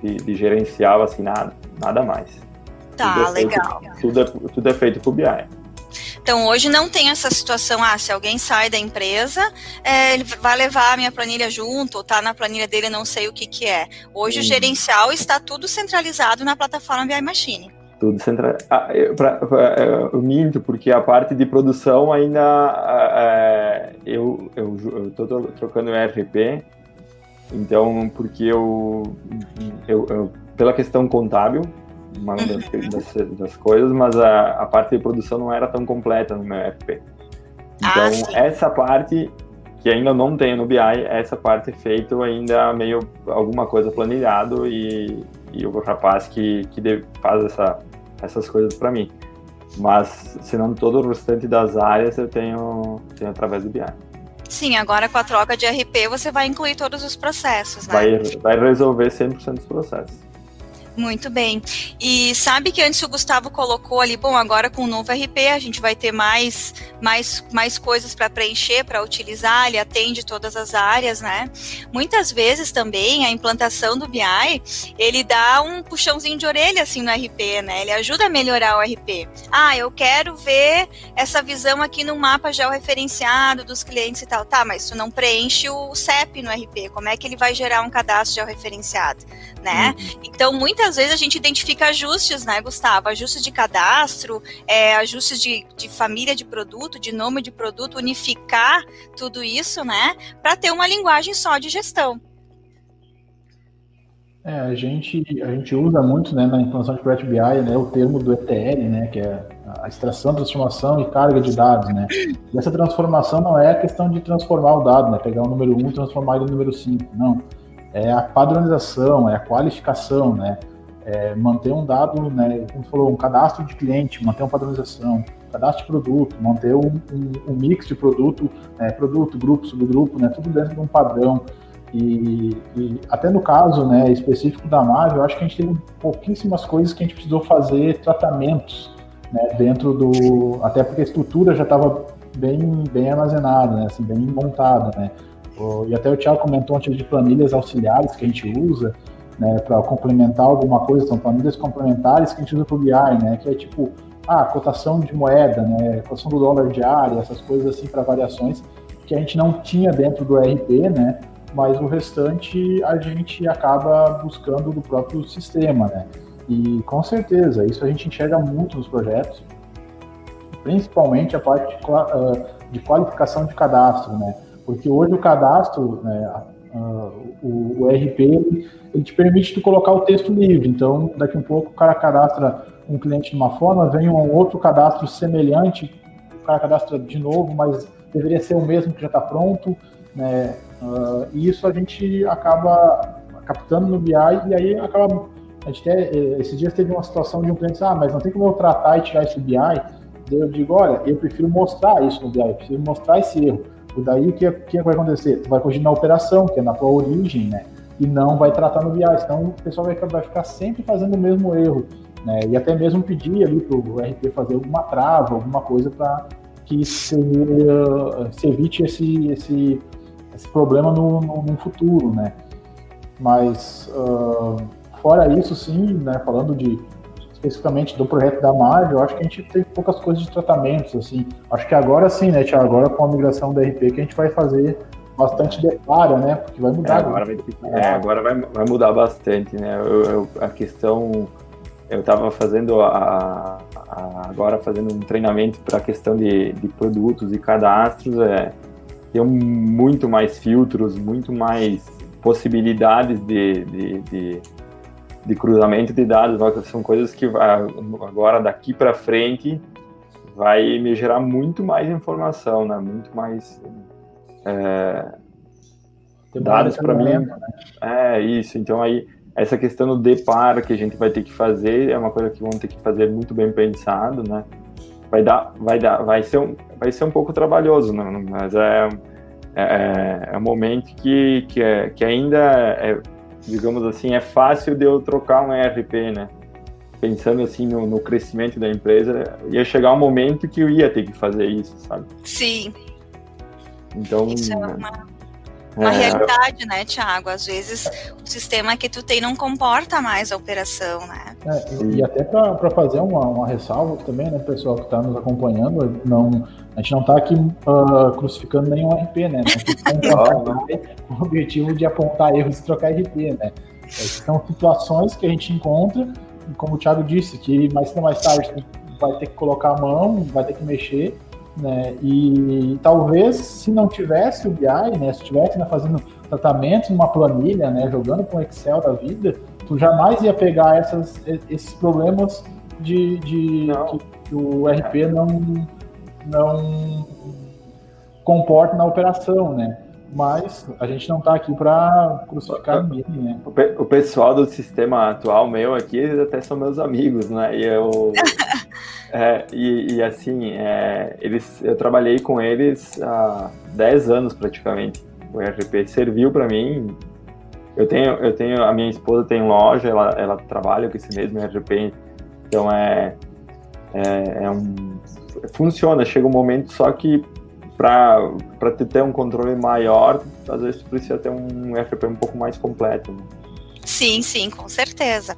de, de gerenciar assim, nada, nada mais. Tá, tudo é legal. Feito, tudo, é, tudo é feito o BI. Então, hoje não tem essa situação, ah, se alguém sai da empresa, é, ele vai levar a minha planilha junto, ou tá na planilha dele, não sei o que que é. Hoje uhum. o gerencial está tudo centralizado na plataforma BI Machine. Tudo centralizado. Ah, eu, eu, eu, minto, porque a parte de produção ainda, é, eu, eu, eu tô trocando ERP, então, porque eu, eu, eu pela questão contábil, uma das, uhum. das, das, coisas, mas a, a parte de produção não era tão completa no meu FP. Ah, então, ah, essa parte que ainda não tem no BI, essa parte é feito ainda meio alguma coisa planilhado e, e o rapaz que, que faz essa, essas coisas para mim. Mas, senão todo o restante das áreas eu tenho, tenho através do BI. Sim, agora com a troca de RP você vai incluir todos os processos, né? Vai, vai resolver 100% dos processos. Muito bem. E sabe que antes o Gustavo colocou ali, bom, agora com o novo RP a gente vai ter mais, mais, mais coisas para preencher, para utilizar, ele atende todas as áreas, né? Muitas vezes também a implantação do BI, ele dá um puxãozinho de orelha assim no RP, né? Ele ajuda a melhorar o RP. Ah, eu quero ver essa visão aqui no mapa georreferenciado dos clientes e tal. Tá, mas tu não preenche o CEP no RP, como é que ele vai gerar um cadastro georreferenciado, né? Uhum. Então, muitas vezes a gente identifica ajustes, né, Gustavo? Ajustes de cadastro, é, ajustes de, de família de produto, de nome de produto, unificar tudo isso, né, para ter uma linguagem só de gestão. É, a gente, a gente usa muito né, na implantação de Project BI né, o termo do ETL, né, que é a extração, transformação e carga de dados. Né? E essa transformação não é a questão de transformar o dado, né, pegar o número 1 e transformar ele no número 5. Não. É a padronização, é a qualificação, né? é, manter um dado, né, como você falou, um cadastro de cliente, manter uma padronização, cadastro de produto, manter um, um, um mix de produto, né, produto, grupo, subgrupo, né, tudo dentro de um padrão. E, e, até no caso né, específico da Marvel, eu acho que a gente teve pouquíssimas coisas que a gente precisou fazer tratamentos né, dentro do. Até porque a estrutura já estava bem, bem armazenada, né, assim, bem montada. Né. E até o Thiago comentou antes de planilhas auxiliares que a gente usa né, para complementar alguma coisa, são planilhas complementares que a gente usa para o BI, né, que é tipo, ah, cotação de moeda, né, cotação do dólar diário, essas coisas assim para variações que a gente não tinha dentro do RP, né, mas o restante a gente acaba buscando do próprio sistema, né. E com certeza, isso a gente enxerga muito nos projetos, principalmente a parte de, de qualificação de cadastro, né, porque hoje o cadastro, né, uh, o, o, RP ele, ele, te permite tu colocar o texto livre. Então, daqui a um pouco o cara cadastra um cliente de uma forma, vem um outro cadastro semelhante, o cara cadastra de novo, mas deveria ser o mesmo que já está pronto. Né? Uh, e isso a gente acaba captando no BI e aí acaba. A gente até, eh, esses dias teve uma situação de um cliente, ah, mas não tem como eu tratar e tirar esse BI. Eu digo, olha, eu prefiro mostrar isso no BI, eu prefiro mostrar esse erro e daí o que, que vai acontecer? Tu vai corrigir na operação, que é na tua origem, né? E não vai tratar no BI, senão o pessoal vai, vai ficar sempre fazendo o mesmo erro. Né? E até mesmo pedir ali para o RP fazer alguma trava, alguma coisa para que se, se, evite esse, esse, esse problema no, no, no futuro, né? Mas uh, fora isso, sim, né, falando de especificamente do projeto da Marvel, eu acho que a gente tem poucas coisas de tratamentos, assim. Acho que agora sim, né, Tiago? Agora com a migração do RP que a gente vai fazer bastante declara, né? Porque vai mudar. É, agora, vai, é, agora vai, vai mudar bastante, né? Eu, eu, a questão. Eu estava fazendo a, a, agora fazendo um treinamento para a questão de, de produtos e cadastros. É, tem muito mais filtros, muito mais possibilidades de, de, de de cruzamento de dados, são coisas que agora daqui para frente vai me gerar muito mais informação, né? Muito mais é, dados para mim. Né? É isso. Então aí essa questão do deparo que a gente vai ter que fazer é uma coisa que vamos ter que fazer muito bem pensado, né? Vai dar, vai dar, vai ser um, vai ser um pouco trabalhoso, né? mas é, é, é um momento que, que, é, que ainda é, digamos assim, é fácil de eu trocar um ERP, né? Pensando assim no, no crescimento da empresa, ia chegar um momento que eu ia ter que fazer isso, sabe? Sim. Então, isso é uma uma é. realidade, né, Tiago? Às vezes o sistema que tu tem não comporta mais a operação, né? É, e, e, até para fazer uma, uma ressalva também, né, pessoal que está nos acompanhando, não, a gente não está aqui uh, crucificando nenhum RP, né? com o objetivo de apontar erros e trocar RP, né? É, são situações que a gente encontra, como o Thiago disse, que mais cedo mais tarde vai ter que colocar a mão, vai ter que mexer, né? E talvez se não tivesse o BI, né, se estivesse né, fazendo tratamento numa planilha, né, jogando com Excel da vida, tu jamais ia pegar essas, esses problemas de, de que, que o RP não, não comporta na operação, né? Mas a gente não está aqui para crucificar ninguém, né? O, pessoal do sistema atual meu aqui, eles até são meus amigos, né? E eu É, e, e, assim, é, eles, eu trabalhei com eles há 10 anos praticamente. O ERP serviu para mim. Eu tenho, eu tenho, a minha esposa tem loja, ela, ela trabalha com esse mesmo ERP, então é, é, é um, funciona. Chega um momento só que para ter um controle maior, às vezes precisa ter um ERP um pouco mais completo. Né? Sim, sim, com certeza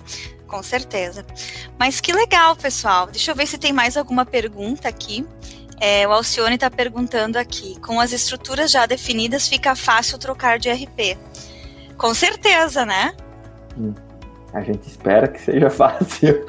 com certeza. Mas que legal, pessoal. Deixa eu ver se tem mais alguma pergunta aqui. É, o Alcione está perguntando aqui: com as estruturas já definidas, fica fácil trocar de RP? Com certeza, né? Hum, a gente espera que seja fácil.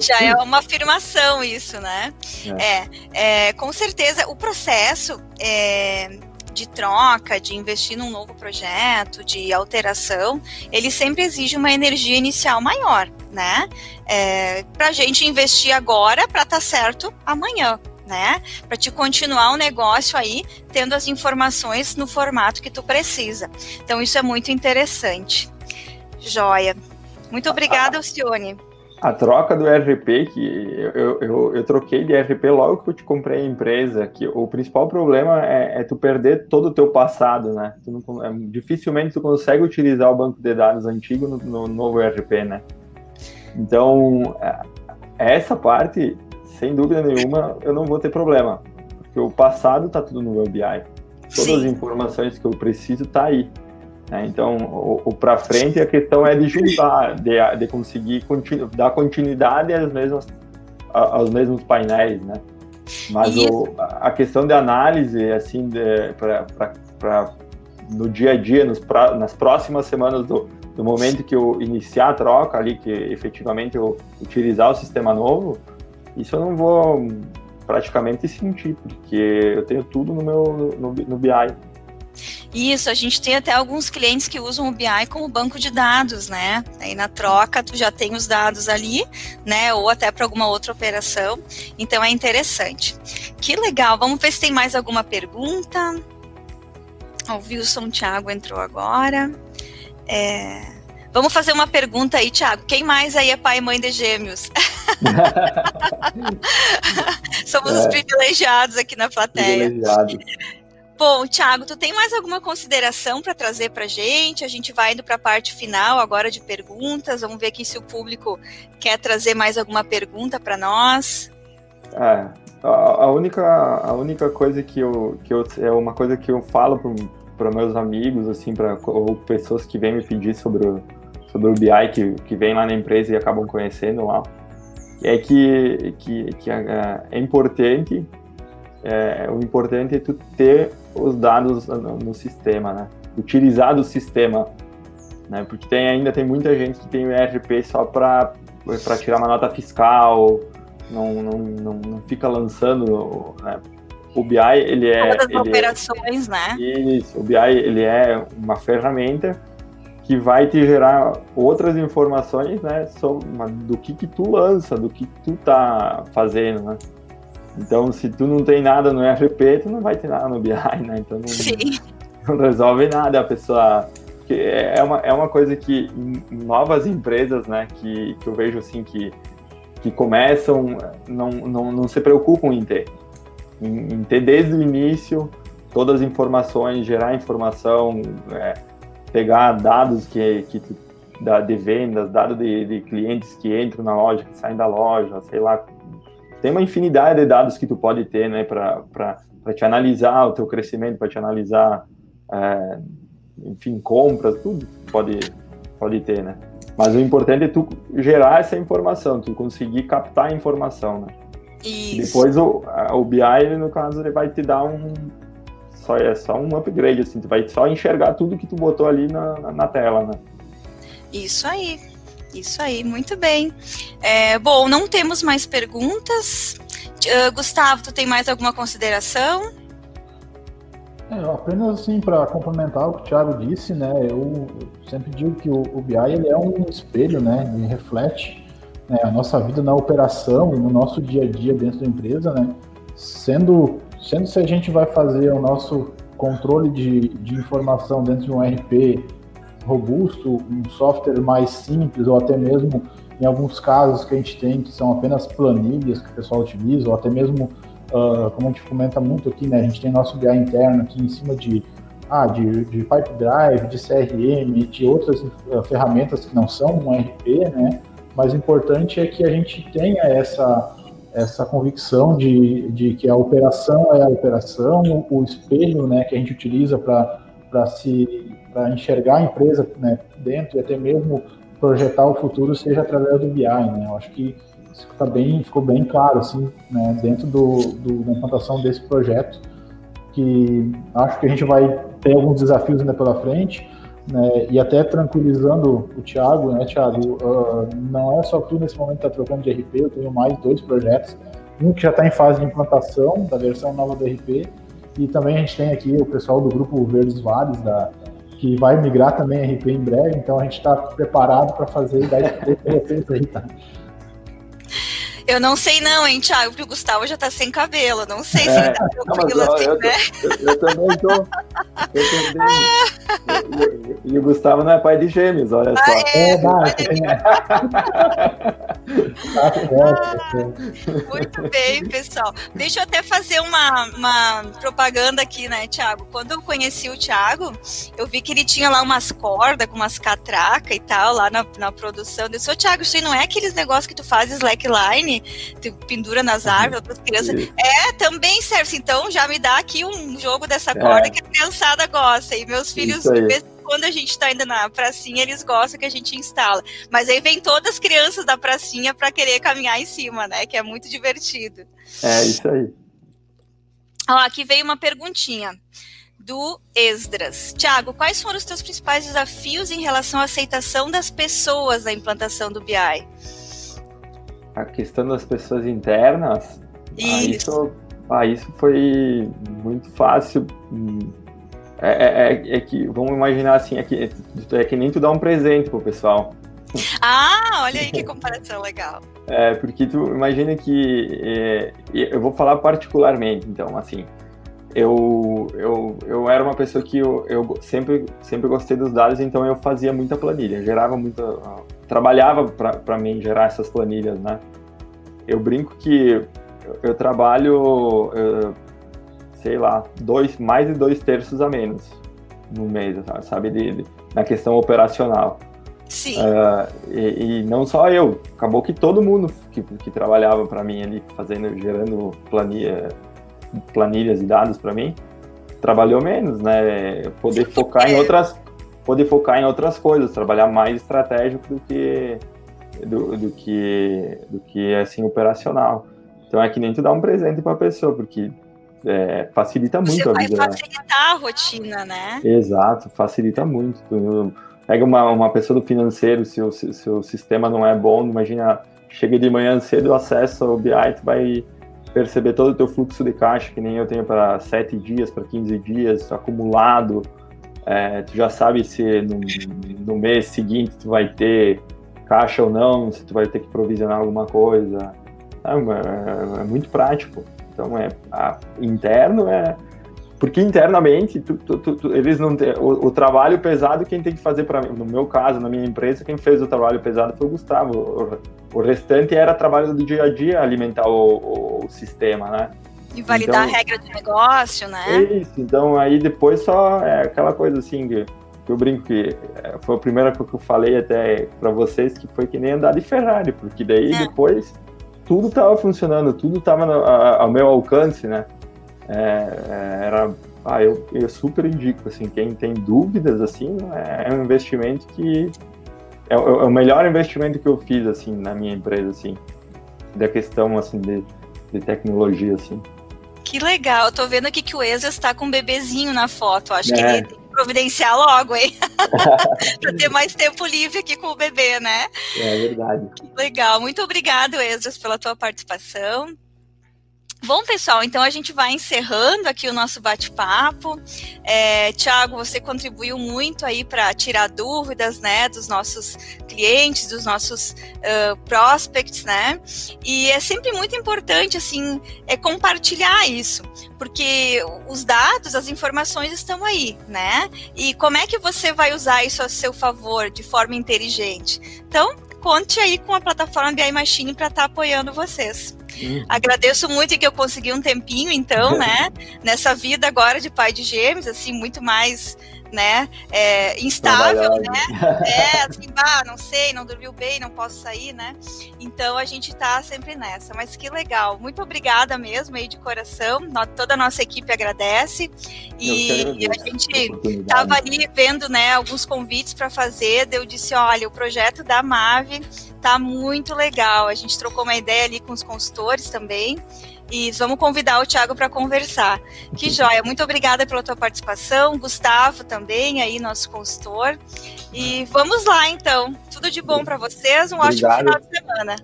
Já é uma afirmação isso, né? É, é, é com certeza. O processo é, de troca, de investir num novo projeto, de alteração, ele sempre exige uma energia inicial maior, né? É, para a gente investir agora para estar tá certo amanhã, né? Para te continuar o negócio aí, tendo as informações no formato que tu precisa. Então, isso é muito interessante. Joia. Muito obrigada, Alcione a troca do RP, que eu, eu, eu, troquei de RP logo que eu te comprei a empresa, que o principal problema é, é tu perder todo o teu passado, né? Tu não, é, dificilmente tu consegue utilizar o banco de dados antigo no, no novo RP, né? Então, é, essa parte, sem dúvida nenhuma, eu não vou ter problema, porque o passado tá tudo no meu BI. Todas Sim. as informações que eu preciso tá aí. Né? Então, o, o para frente, a questão é de juntar, de, de conseguir continu, dar continuidade às mesmas, aos mesmos painéis, né? Mas o, a questão de análise, assim, para no dia a dia, nos pra, nas próximas semanas do, do momento que eu iniciar a troca ali, que efetivamente eu utilizar o sistema novo, isso eu não vou praticamente sentir, porque eu tenho tudo no meu no, no BI. Isso, a gente tem até alguns clientes que usam o BI como banco de dados, né? Aí na troca tu já tem os dados ali, né? Ou até para alguma outra operação. Então é interessante. Que legal. Vamos ver se tem mais alguma pergunta. O Wilson Thiago entrou agora. É... Vamos fazer uma pergunta aí, Thiago. Quem mais aí é pai e mãe de gêmeos? Somos é. os privilegiados aqui na plateia. Privilegiados. Bom, Thiago, tu tem mais alguma consideração para trazer para gente? A gente vai indo para a parte final agora de perguntas. Vamos ver aqui se o público quer trazer mais alguma pergunta para nós. É, a, única, a única coisa que eu, que eu é uma coisa que eu falo para meus amigos, assim, para ou pessoas que vêm me pedir sobre o, sobre o BI, que, que vêm lá na empresa e acabam conhecendo lá, é que, que, que é, é importante é, o importante é tu ter os dados no, sistema, né? Utilizar o sistema, né? Porque tem, ainda tem muita gente que tem o ERP só para tirar uma nota fiscal, não, não, não, não fica lançando, né? O BI, ele é... Todas as operações, é, né? Isso, o BI, ele é uma ferramenta que vai te gerar outras informações, né, sobre, do que que tu lança, do que tu tá fazendo, né? Então, se tu não tem nada no ERP, tu não vai ter nada no BI, né? Então não, não resolve nada a pessoa. Que é uma, é uma coisa que novas empresas, né, que, que eu vejo assim que, que começam, não, não, não se preocupam em ter. Em, em ter desde o início todas as informações, gerar informação, é, pegar dados que, que tu, da, de vendas, dados de, de clientes que entram na loja, que saem da loja, sei lá, tem uma infinidade de dados que tu pode ter, né, para te analisar o teu crescimento, para te analisar, é, enfim, compras, tudo pode, pode ter, né. Mas o importante é tu gerar essa informação, tu conseguir captar a informação, né. Isso. Depois o, o BI, no caso, ele vai te dar um, só é só um upgrade, assim, tu vai só enxergar tudo que tu botou ali na, na, na tela, né? Isso aí. Isso aí, muito bem. É, bom, não temos mais perguntas. Uh, Gustavo, tu tem mais alguma consideração? É, apenas assim para complementar o que o Thiago disse, né? Eu sempre digo que o, o BI ele é um espelho, né? Ele reflete né, a nossa vida na operação no nosso dia a dia dentro da empresa, né? Sendo, sendo se a gente vai fazer o nosso controle de, de informação dentro de um RP robusto, um software mais simples, ou até mesmo em alguns casos que a gente tem que são apenas planilhas que o pessoal utiliza, ou até mesmo, uh, como a gente comenta muito aqui, né, a gente tem nosso BI interno aqui em cima de, ah, de, de Pipe Drive, de CRM, de outras uh, ferramentas que não são um RP, né, mas o importante é que a gente tenha essa, essa convicção de, de que a operação é a operação, o, espelho né, que a gente utiliza para se para enxergar a empresa né, dentro e até mesmo projetar o futuro seja através do BI, né? Eu acho que isso tá bem, ficou bem claro assim, né, dentro do, do, da implantação desse projeto, que acho que a gente vai ter alguns desafios ainda pela frente, né, e até tranquilizando o Thiago, né, Thiago, uh, não é só tu nesse momento que está trocando de RP, eu tenho mais dois projetos, um que já está em fase de implantação da versão nova do RP, e também a gente tem aqui o pessoal do grupo Verdes Vales, da, que vai migrar também a RP em breve, então a gente está preparado para fazer e dar esse aí, tá? Eu não sei não, hein, Thiago, porque o Gustavo já tá sem cabelo. Não sei se é, ele tá tranquilo não, assim, eu, né? Eu, eu, também tô. Eu também. e, e, o Gustavo não é pai de gêmeos, olha ah, só. É, é, ah, muito bem, pessoal. Deixa eu até fazer uma, uma propaganda aqui, né, Thiago? Quando eu conheci o Thiago, eu vi que ele tinha lá umas cordas com umas catracas e tal, lá na, na produção. Eu disse, ô Thiago, isso aí não é aqueles negócios que tu faz slackline? Tu pendura nas árvores, outras crianças. É, também serve. Então já me dá aqui um jogo dessa é. corda que a criançada gosta. E meus filhos, quando a gente está indo na pracinha, eles gostam que a gente instala. Mas aí vem todas as crianças da pracinha para querer caminhar em cima, né? Que é muito divertido. É, isso aí. Ó, aqui veio uma perguntinha do Esdras. Tiago, quais foram os teus principais desafios em relação à aceitação das pessoas da implantação do BI? A questão das pessoas internas, isso. Ah, isso, ah, isso foi muito fácil. É, é, é, é, que, vamos imaginar assim, é que, é que nem tu dá um presente pro pessoal. Ah, olha aí que comparação legal. É, porque tu imagina que, é, eu vou falar particularmente, então, assim, eu, eu, eu era uma pessoa que eu, eu sempre, sempre gostei dos dados, então eu fazia muita planilha, gerava muita. Trabalhava para mim gerar essas planilhas, né? Eu brinco que eu, eu trabalho, eu, sei lá, dois, mais de dois terços a menos no mês, sabe? De, de na questão operacional. Sim. Uh, e, e, não só eu, acabou que todo mundo que, que trabalhava para mim ali, fazendo, gerando planilha planilhas e dados para mim, trabalhou menos, né? Poder focar em outras, poder focar em outras coisas, trabalhar mais estratégico do que do, do que do que assim operacional. Então é que nem tu dar um presente para a pessoa, porque é, facilita muito Você a vida. Vai facilitar a rotina, né? Exato, facilita muito. Tu, pega uma, uma pessoa do financeiro, se o seu sistema não é bom, imagina, chega de manhã cedo, acessa o BI, tu vai perceber todo o teu fluxo de caixa, que nem eu tenho para 7 dias, para 15 dias, acumulado. É, tu já sabe se no, no, mês seguinte tu vai ter caixa ou não, se tu vai ter que provisionar alguma coisa. É, é, é muito prático. Então é a, interno é porque internamente tu, tu, tu, eles não o, o, trabalho pesado quem tem que fazer para no meu caso na minha empresa quem fez o trabalho pesado foi o Gustavo o, o restante era trabalho do dia a dia alimentar o, o sistema né e validar então, a regra de negócio né? isso então aí depois só é aquela coisa assim que, que eu brinco que é, foi a primeira coisa que eu falei até para vocês que foi que nem andar de Ferrari porque daí é. depois tudo estava funcionando tudo estava ao meu alcance né? É, é, era ah, eu, eu super indico assim quem tem dúvidas assim é, é um investimento que é, é, o melhor investimento que eu fiz assim na minha empresa assim da questão assim de, de tecnologia assim que legal, eu tô vendo aqui que o Ezra está com um bebezinho na foto. Acho é. que ele tem que providenciar logo, hein? para ter mais tempo livre aqui com o bebê, né? É verdade. Que legal. Muito obrigado, Esdras, pela tua participação. Bom, pessoal, então a gente vai encerrando aqui o nosso bate-papo. É, Tiago, você contribuiu muito aí para tirar dúvidas, né, dos nossos clientes, dos nossos uh, prospects, né? E é sempre muito importante, assim, é compartilhar isso, porque os dados, as informações estão aí, né? E como é que você vai usar isso a seu favor de forma inteligente? Então, conte aí com a plataforma BI Machine para estar tá apoiando vocês. Uhum. Agradeço muito que eu consegui um tempinho, então, né? Nessa vida agora de pai de gêmeos, assim, muito mais né, é, instável, né, é, assim, bah, não sei, não dormiu bem, não posso sair, né, então a gente tá sempre nessa, mas que legal, muito obrigada mesmo aí de coração, toda a nossa equipe agradece, e a gente tava ali vendo, né, alguns convites para fazer, eu disse, olha, o projeto da MAVE tá muito legal, a gente trocou uma ideia ali com os consultores também, e vamos convidar o Thiago para conversar. Que joia, muito obrigada pela tua participação, Gustavo também, aí, nosso consultor. E vamos lá, então. Tudo de bom para vocês, um Obrigado. ótimo final de semana.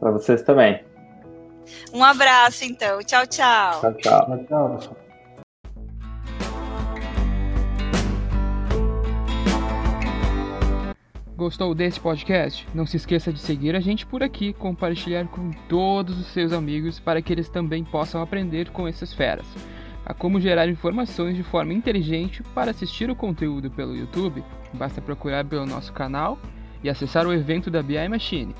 Para vocês também. Um abraço, então. Tchau, tchau. Tchau, tchau. tchau, tchau. Gostou desse podcast? Não se esqueça de seguir a gente por aqui, compartilhar com todos os seus amigos para que eles também possam aprender com essas feras. A como gerar informações de forma inteligente para assistir o conteúdo pelo YouTube, basta procurar pelo nosso canal e acessar o evento da BI Machine.